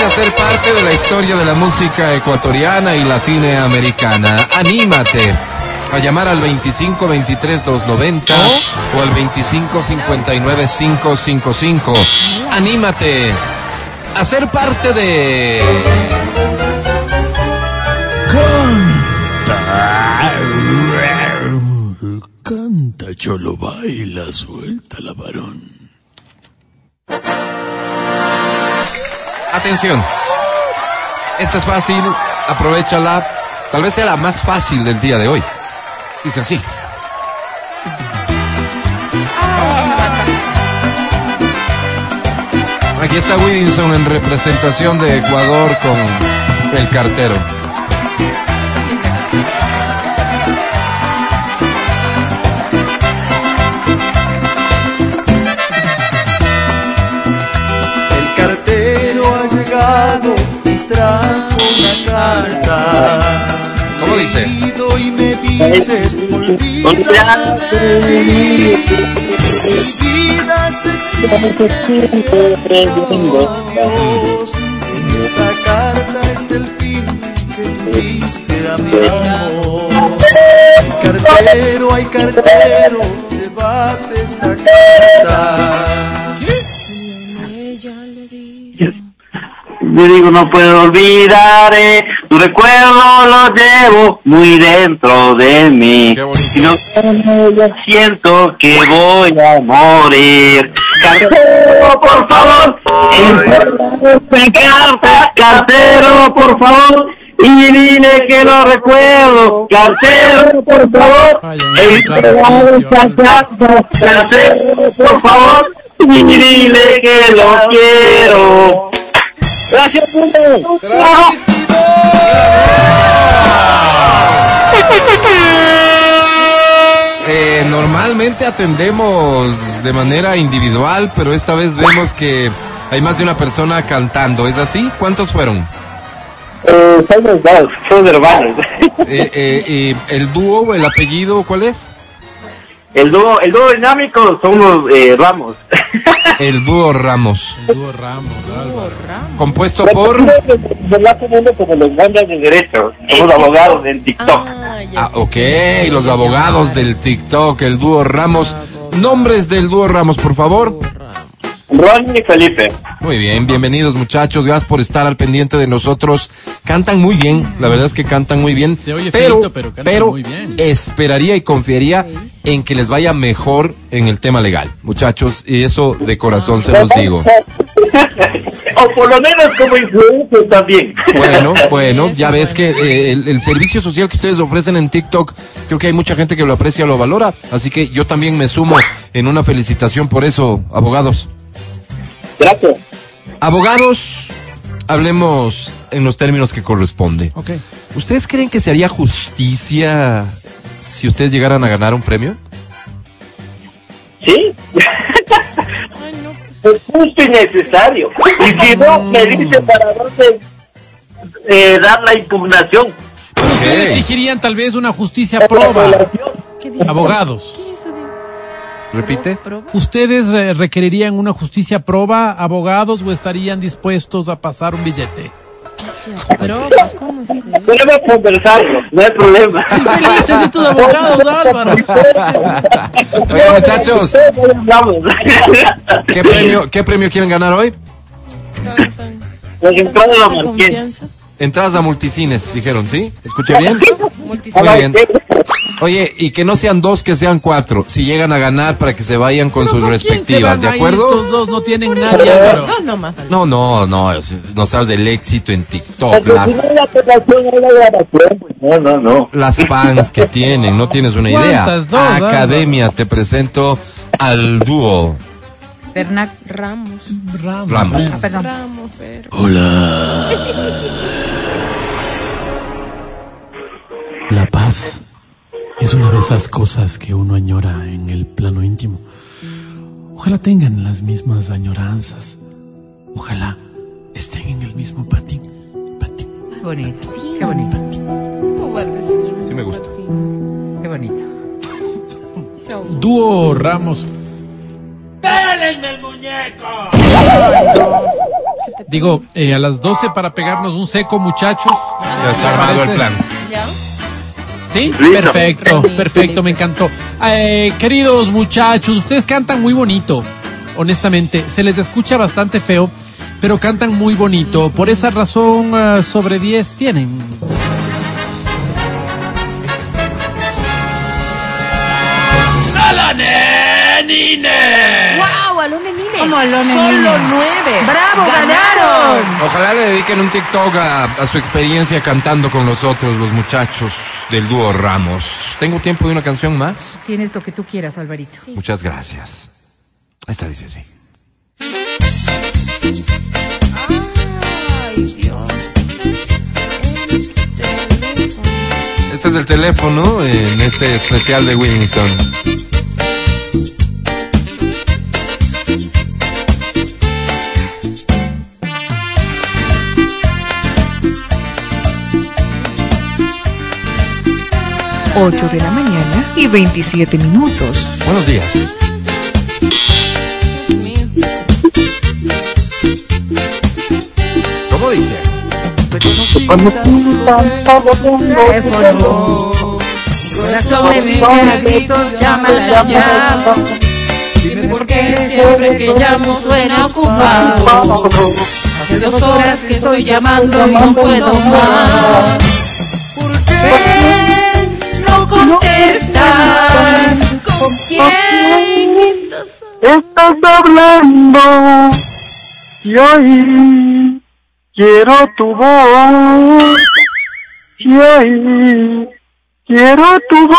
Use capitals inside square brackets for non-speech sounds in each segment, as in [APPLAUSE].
Anímate a ser parte de la historia de la música ecuatoriana y latinoamericana. Anímate a llamar al 25 23 290 o al 25 59 555. Anímate a ser parte de Canta, cholo, baila, suelta la varón. Atención. Esta es fácil, aprovechala. Tal vez sea la más fácil del día de hoy. Dice así. Aquí está Wilson en representación de Ecuador con el cartero. Mí. Mi vida se en esa carta está el fin que tuviste a mi amor. Cartero, ay cartero, llévate esta carta. Yo digo, no puedo olvidar, eh, tu recuerdo lo llevo muy dentro de mí. Qué bonito. Y no yo siento que voy a morir. Cartero, por favor, esa carta. Cartero, por favor, y dile que lo recuerdo. Cartero, por favor, esa carta. Cartero, por favor, y dile que lo quiero. Gracias, mundo. Eh, normalmente atendemos de manera individual, pero esta vez vemos que hay más de una persona cantando. ¿Es así? ¿Cuántos fueron? Eh, son dos, son hermanos. Eh, eh, eh, ¿El dúo, el apellido, cuál es? El dúo, el dúo dinámico son los eh, Ramos. El dúo Ramos. El dúo Ramos, Álvaro. Compuesto por... Teniendo como los bandas de derecho, somos abogados en TikTok. Ah, ya Ah, ok, los abogados del TikTok, el dúo Ramos. Nombres del dúo Ramos, por favor. Ronnie y Felipe. Muy bien, bienvenidos muchachos, gracias por estar al pendiente de nosotros. Cantan muy bien, la verdad es que cantan muy bien. Se oye pero, pero cantan muy bien. esperaría y confiaría en que les vaya mejor en el tema legal, muchachos, y eso de corazón se los digo. [LAUGHS] o por lo menos como influencia también. Bueno, bueno, ya ves que eh, el, el servicio social que ustedes ofrecen en TikTok, creo que hay mucha gente que lo aprecia, lo valora, así que yo también me sumo en una felicitación por eso, abogados. Gracias. Abogados, hablemos en los términos que corresponde. Ok. ¿Ustedes creen que se haría justicia si ustedes llegaran a ganar un premio? ¿Sí? Ay, no, pues, Es justo y necesario. Y si no, me dice para dónde eh, dar la impugnación. Pero ustedes exigirían tal vez una justicia proba. ¿qué dice? Abogados. ¿Qué es eso de Repite. proba? ¿Ustedes eh, requerirían una justicia proba, abogados, o estarían dispuestos a pasar un billete? Proba, ¿cómo se Podemos conversarlo, no hay problema. Felices estos abogados, Álvaro. Oigan, muchachos. ¿qué premio, ¿qué premio quieren ganar hoy? entrados de la. Entradas a multicines, dijeron, ¿sí? ¿Escuché bien? Multicine. [LAUGHS] Muy bien. Oye, y que no sean dos, que sean cuatro. Si llegan a ganar para que se vayan con sus ¿Pero quién se respectivas, ¿de acuerdo? Estos dos no tienen nadie, nomás. No, no, no, es- no sabes del éxito en TikTok, las, No, no, no. las fans que tienen, no tienes una idea. Academia, te presento al dúo Bernac Ramos. Ramos. Ah, perdón. Ramos, pero. Hola. [LAUGHS] La paz es una de esas cosas que uno añora en el plano íntimo. Ojalá tengan las mismas añoranzas. Ojalá estén en el mismo patín. Patín. Bonito. Qué bonito. ¿Cómo va a decir? Sí me gusta. Qué bonito. Dúo Ramos. Digo, eh, a las 12 para pegarnos un seco, muchachos. Ya está armado el plan. ¿Ya? Sí, Listo. perfecto, perfecto, me encantó. Eh, queridos muchachos, ustedes cantan muy bonito, honestamente. Se les escucha bastante feo, pero cantan muy bonito. Por esa razón, ah, sobre 10 tienen. Nine! ¡Wow! Alone Nine. ¿Cómo Solo nueve. ¡Bravo! ¡Ganaron! Ojalá le dediquen un TikTok a, su experiencia cantando con los otros, los muchachos del dúo Ramos. ¿Tengo tiempo de una canción más? Tienes lo que tú quieras, Alvarito. Sí. Muchas gracias. Esta dice así. Ay, Dios. Este es el teléfono en este especial de Williamson. 8 de la mañana y 27 minutos. Buenos días. ¿Cómo dice? Teléfono. Corazón de mis gritos, llámala ya. Dime por qué siempre que llamo suena ocupado. Hace dos horas que estoy llamando y no puedo más. ¿Por qué? Contestas? ¿Con quién estás? Estás hablando y hoy quiero tu voz y hoy quiero tu voz.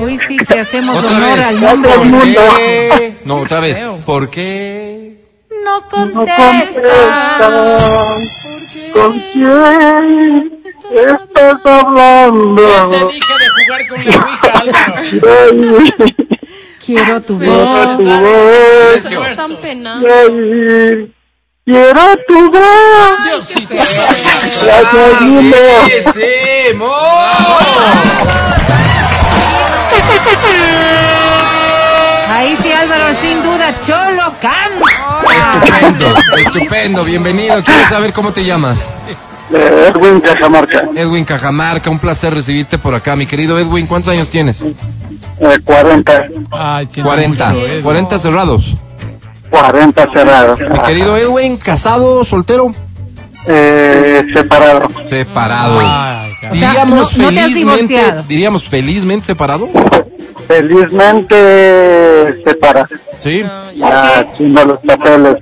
Hoy sí te hacemos Otra honor vez. al nombre. ¿Por mundo. qué? No, otra vez. ¿Por qué? No No contestas. contestas. ¿Con quién estás hablando? dije de jugar con la Ouija, Álvaro. Quiero tu quiero voz. tu voz. Silencio. Están pena. Ay, quiero tu voz. Diosito. ¡Buenísimo! Ahí sí, Álvaro, sin duda, Cholo canta. Estupendo, estupendo, bienvenido. ¿Quieres saber cómo te llamas? Eh, Edwin Cajamarca, Edwin Cajamarca, un placer recibirte por acá. Mi querido Edwin, ¿cuántos años tienes? eh, 40, Ay, siento 40. mucho, Edu. 40 cerrados. 40 cerrados. Mi querido Edwin, casado, soltero, Eh, separado. separado. Ay, cara. sea, Diríamos no- no felizmente, diríamos felizmente separado. Felizmente separado. Sí. Ya haciendo los papeles.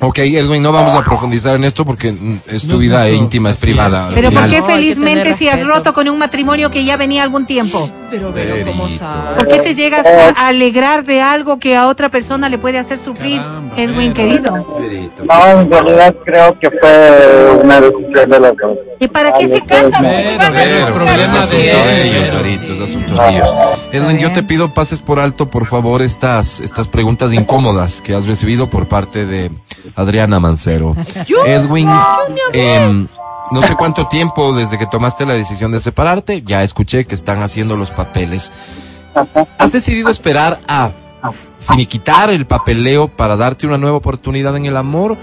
Ok, Edwin, no vamos a profundizar en esto porque es tu No, vida íntima, es privada. Pero ¿por qué felizmente si has roto con un matrimonio que ya venía algún tiempo? Pero, pero, ¿cómo Verito. sabe? ¿Por qué te llegas a alegrar de algo que a otra persona le puede hacer sufrir, Caramba, Edwin pero- querido? No, en realidad creo que fue una decisión de los dos. ¿Y para qué se casan? Pero, pero es problema es de asunto de ellos, ellos, Verito, sí. es asunto de ellos. Edwin, yo te pido pases por alto, por favor, estas, estas preguntas incómodas que has recibido por parte de Adriana Mancero. [LAUGHS] Edwin, em, no sé cuánto tiempo desde que tomaste la decisión de separarte, ya escuché que están haciendo los papeles. ¿Has decidido esperar a finiquitar el papeleo para darte una nueva oportunidad en el amor?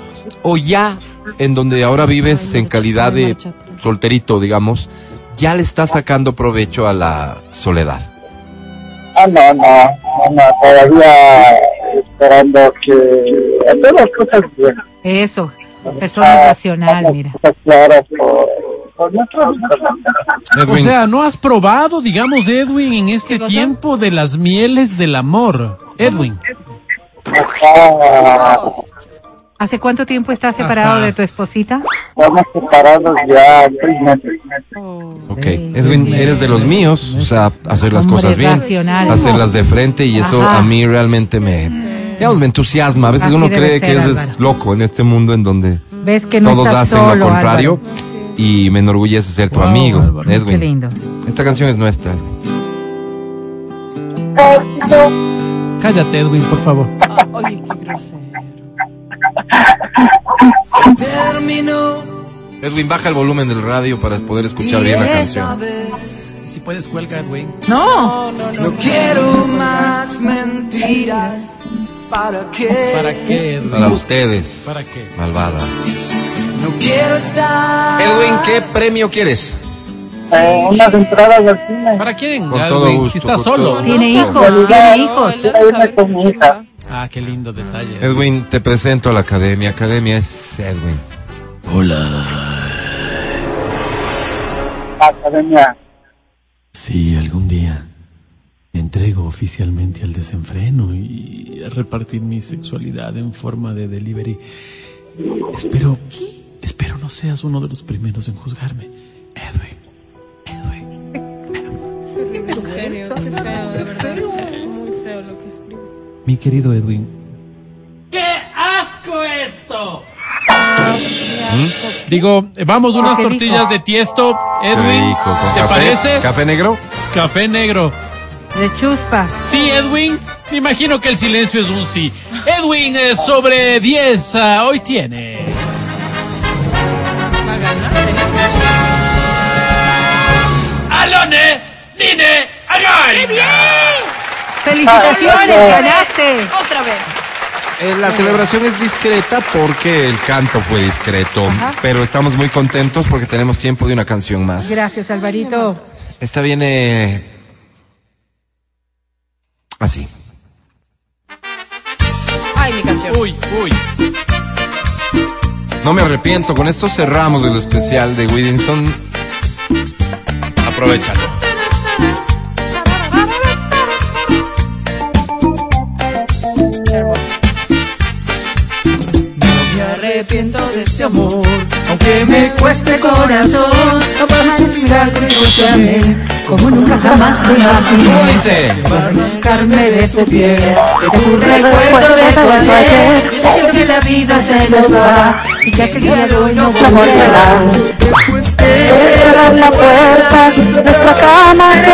¿O ya, en donde ahora vives en calidad de solterito, digamos, ya le estás sacando provecho a la soledad? Ah, no, no, no, no, todavía esperando que cosas bien. Eso, persona racional, mira. Cosas claras por, por nuestra vida. O sea, no has probado, digamos, Edwin, en este tiempo de las mieles del amor. Edwin. ¿Hace cuánto tiempo estás separado Ajá. de tu esposita? Estamos separados ya seis meses. Oh. ok, Edwin, sí, eres de los míos, o sea, hacer las Hombre cosas bien, racional. hacerlas de frente y eso a mí realmente me, digamos, me entusiasma. A veces Así uno cree ser, que eso es loco en este mundo en donde Ves que no todos estás hacen solo, lo contrario Álvaro. y me enorgullece ser tu Wow, amigo, Álvaro. Qué Edwin. lindo. Esta canción es nuestra. Edwin. Cállate, Edwin, por favor. Ah, Oye, qué grosero. Edwin, baja el volumen del radio para poder escuchar bien la canción. Si puedes, cuelga, Edwin. No, No, no, no. Quiero más mentiras ¿Para qué? ¿Para qué, Edwin? Para ustedes. ¿Para qué? Malvadas. No quiero estar. Edwin, ¿qué premio quieres? Eh, unas entradas al cine. ¿Para quién, Con Edwin? todo gusto, si está solo. todo Tiene hijos, tiene hijos. Con mi hija. Ah, qué lindo detalle. Edwin, te presento a la academia. Academia es Edwin. Hola. Academia. Sí, algún día oficialmente al desenfreno y a repartir mi sexualidad en forma de delivery. Espero, espero no seas uno de los primeros en juzgarme. Edwin, Edwin. En serio, qué feo, de verdad. Es muy feo lo que escribe. Mi querido Edwin, digo, eh, vamos unas ¿Qué dijo? tortillas de tiesto, Qué Edwin. rico. ¿Con ¿Te café? parece? ¿Café negro? Café negro. De chuspa. Sí, Edwin. Me imagino que el silencio es un sí. Edwin, eh, sobre 10, ah, hoy tiene. Va a ganar. Alone, Nine, Agay. ¡Felicitaciones! ¡Ganaste! Otra vez. Eh, la celebración es discreta porque el canto fue discreto, Ajá. pero estamos muy contentos porque tenemos tiempo de una canción más. Gracias, Alvarito. Esta viene así. Ay, mi canción. Uy, uy. No me arrepiento, con esto cerramos el especial de Williamson. Aprovechalo. Cueste corazón. Jamás un final que yo te amé, Como nunca jamás te ¿Cómo imaginé. dice? Arrancarme de tu piel, de tu recuerdo de tu ayer. Que la vida se nos va, y ya que el día de hoy no volverá. después de Cerrar la puerta,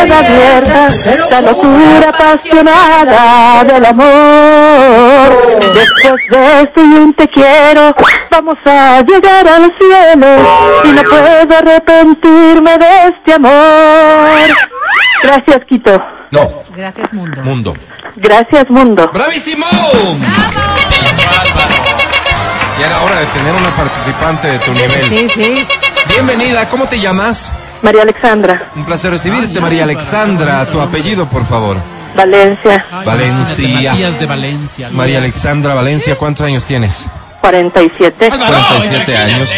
queda abierta, la locura apasionada del amor. Después de esto y un te quiero, vamos a llegar al cielo y no puedo arrepentirme de este amor. Gracias, Quito. No, Gracias, mundo. mundo. Gracias, mundo. ¡Bravísimo! Y era hora de tener una participante de tu nivel. Sí, sí. Bienvenida, ¿cómo te llamas? María Alexandra, Un placer recibirte, María Alexandra. Tu apellido, por favor. Valencia, Valencia. Matías de Valencia. María Alexandra Valencia, ¿cuántos años tienes? 47. Álvaro, 47 imagínate, años.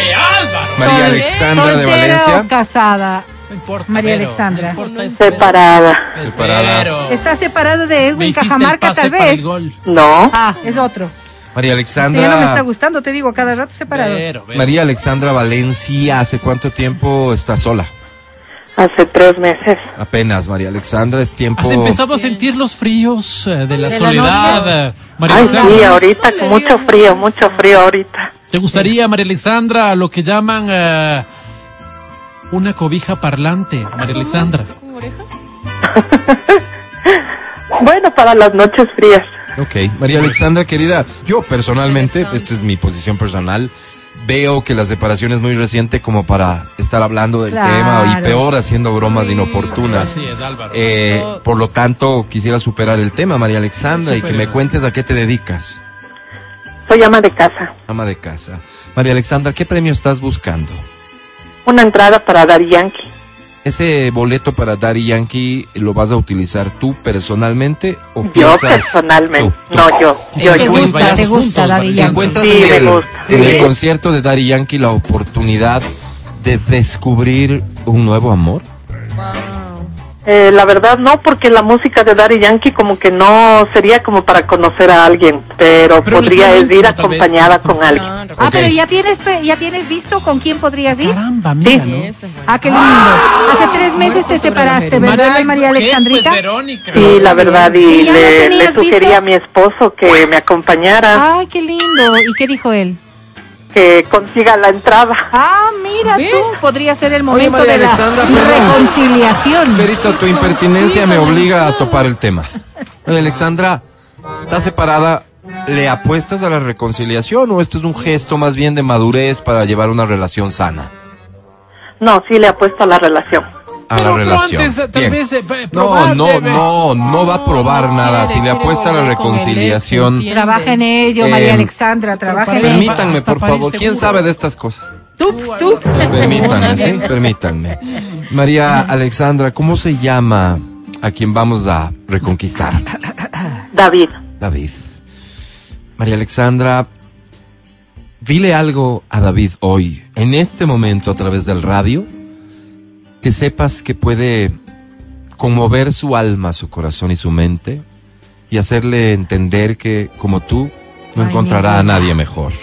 María Alexandra de Valencia. casada? No importa. María pero, Alexandra. no importa. Separada. Separada. ¿Está separada de Edwin Cajamarca, pase tal para vez? el gol. No, Ah, es otro. María Sí, ya no me está Alexandra. gustando, te digo, cada rato separados. Pero, pero. María Alexandra Valencia, ¿hace cuánto tiempo está sola? Hace tres meses. Apenas, María Alexandra, es tiempo. ¿Has empezado a sentir los fríos eh, de la De la soledad? noche. eh, María Ay, Alexandra? sí, ahorita con mucho frío, mucho frío ahorita. ¿Te gustaría, María Alexandra, lo que llaman eh, una cobija parlante, María Alexandra? ¿Con orejas? [LAUGHS] Bueno, para las noches frías. Ok, María Alexandra, querida, yo personalmente, esta es mi posición personal, veo que la separación es muy reciente como para estar hablando del Claro. tema y peor haciendo bromas inoportunas. Así es, Álvaro. Eh, por lo tanto, quisiera superar el tema, María Alexandra, y que me cuentes a qué te dedicas. Soy ama de casa. Ama de casa. María Alexandra, ¿qué premio estás buscando? Una entrada para Daddy Yankee. ¿Ese boleto para Daddy Yankee lo vas a utilizar tú personalmente o Yo piensas personalmente. tú, tú? No, yo. Yo, ¿Te gusta? ¿Te gusta juntos, Daddy Yankee? ¿Encuentras Sí, en, me el, gusta. en el Sí. concierto de Daddy Yankee la oportunidad de descubrir un nuevo amor? Eh, la verdad no, porque la música de Daddy Yankee como que no sería como para conocer a alguien, pero, Pero podría ir vez, acompañada con alguien. Claro. Ah, pero ya tienes, pe- ya tienes visto con quién podrías ir. Caramba, mira, Sí. Ah, qué lindo. Hace tres meses te separaste. ¿verdad, Alex- María. Alexandrita? Pues Verónica. Sí, la verdad, y ¿Y ya no le, tenías le sugerí visto? a mi esposo que me acompañara, Ay, qué lindo. ¿Y qué dijo él? que consiga la entrada. Ah, mira ¿Ve? tú, podría ser el Oye, momento María de la Alexandra, perdón. reconciliación. Perito, tu impertinencia me obliga a topar el tema. María Alexandra, ¿estás separada? ¿Le apuestas a la reconciliación o esto es un gesto más bien de madurez para llevar una relación sana? No, sí le apuesto a la relación. a Pero- la relación. antes, tal Bien. vez, eh, no, no, no, no va a probar nada. Si le quiere apuesta a la reconciliación. Trabaja en ello, Eh, María Alexandra, trabaja en ello. permítanme, por favor. ¿Quién seguro. sabe de estas cosas? Tups, tups. Permítanme, sí, [LAUGHS] permítanme. María Alexandra, ¿cómo se llama a quien vamos a reconquistar? David, David. María Alexandra, dile algo a David hoy, en este momento a través del radio, que sepas que puede conmover su alma, su corazón y su mente y hacerle entender que, como tú, no Ay, encontrará a nadie mejor.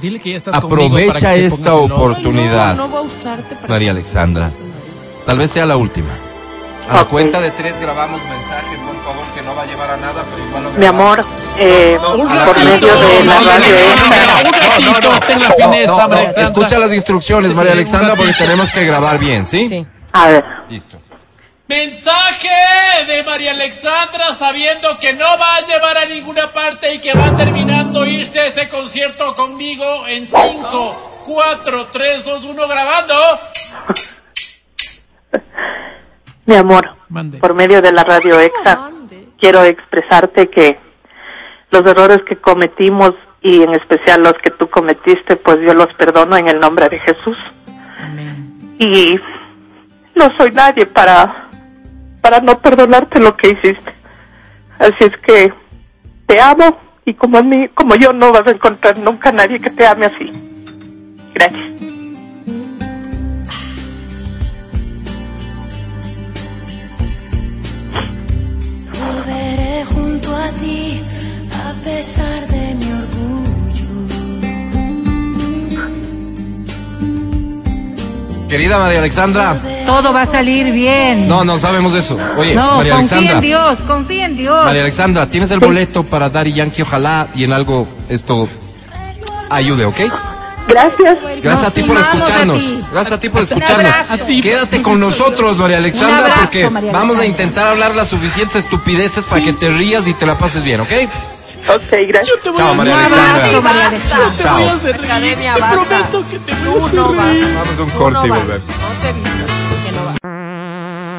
Dile que ya estás conmigo para Aprovecha que esta oportunidad. No, no va a usarte para María Alexandra. Tal vez sea la última. A la cuenta de tres grabamos mensaje, por favor, que no va a llevar a nada, pero igual lo mi amor, eh, No, por ratito, medio de la no, no, radio Alexandra. escucha las instrucciones, María Alexandra, porque tenemos que grabar bien, ¿sí? Sí. A ver, Listo. Mensaje de María Alexandra sabiendo que no va a llevar a ninguna parte y que va terminando irse a ese concierto conmigo en 5, 4, 3, 2, 1 grabando. [LAUGHS] mi amor, Mande. por medio de la radio mande. quiero expresarte que los errores que cometimos y en especial los que tú cometiste, pues yo los perdono en el nombre de Jesús. Y no soy nadie para para no perdonarte lo que hiciste. Así es que te amo y como a mí, como yo no vas a encontrar nunca nadie que te ame así. Gracias. Volveré junto a ti a pesar de mi orgullo. Querida María Alexandra. Todo va a salir bien. No, no sabemos eso. Oye, No, María confía Alexandra. en Dios, confía en Dios. María Alexandra, tienes el boleto para Daddy Yankee, ojalá y en algo esto ayude, ¿ok? Gracias. Gracias a ti por escucharnos. Gracias a ti por escucharnos. Quédate con nosotros, María Alexandra, abrazo, porque María vamos a intentar hablar las suficientes estupideces para que te rías y te la pases bien, ¿ok? Ok, gracias. Te voy Chao, a- María Un Alexandra. abrazo, María Alexandra. te voy a Chao. hacer reír. Academia, Te basta. prometo que te voy a hacer no reír. Vamos a un corte y no vas. volver. No te vistas.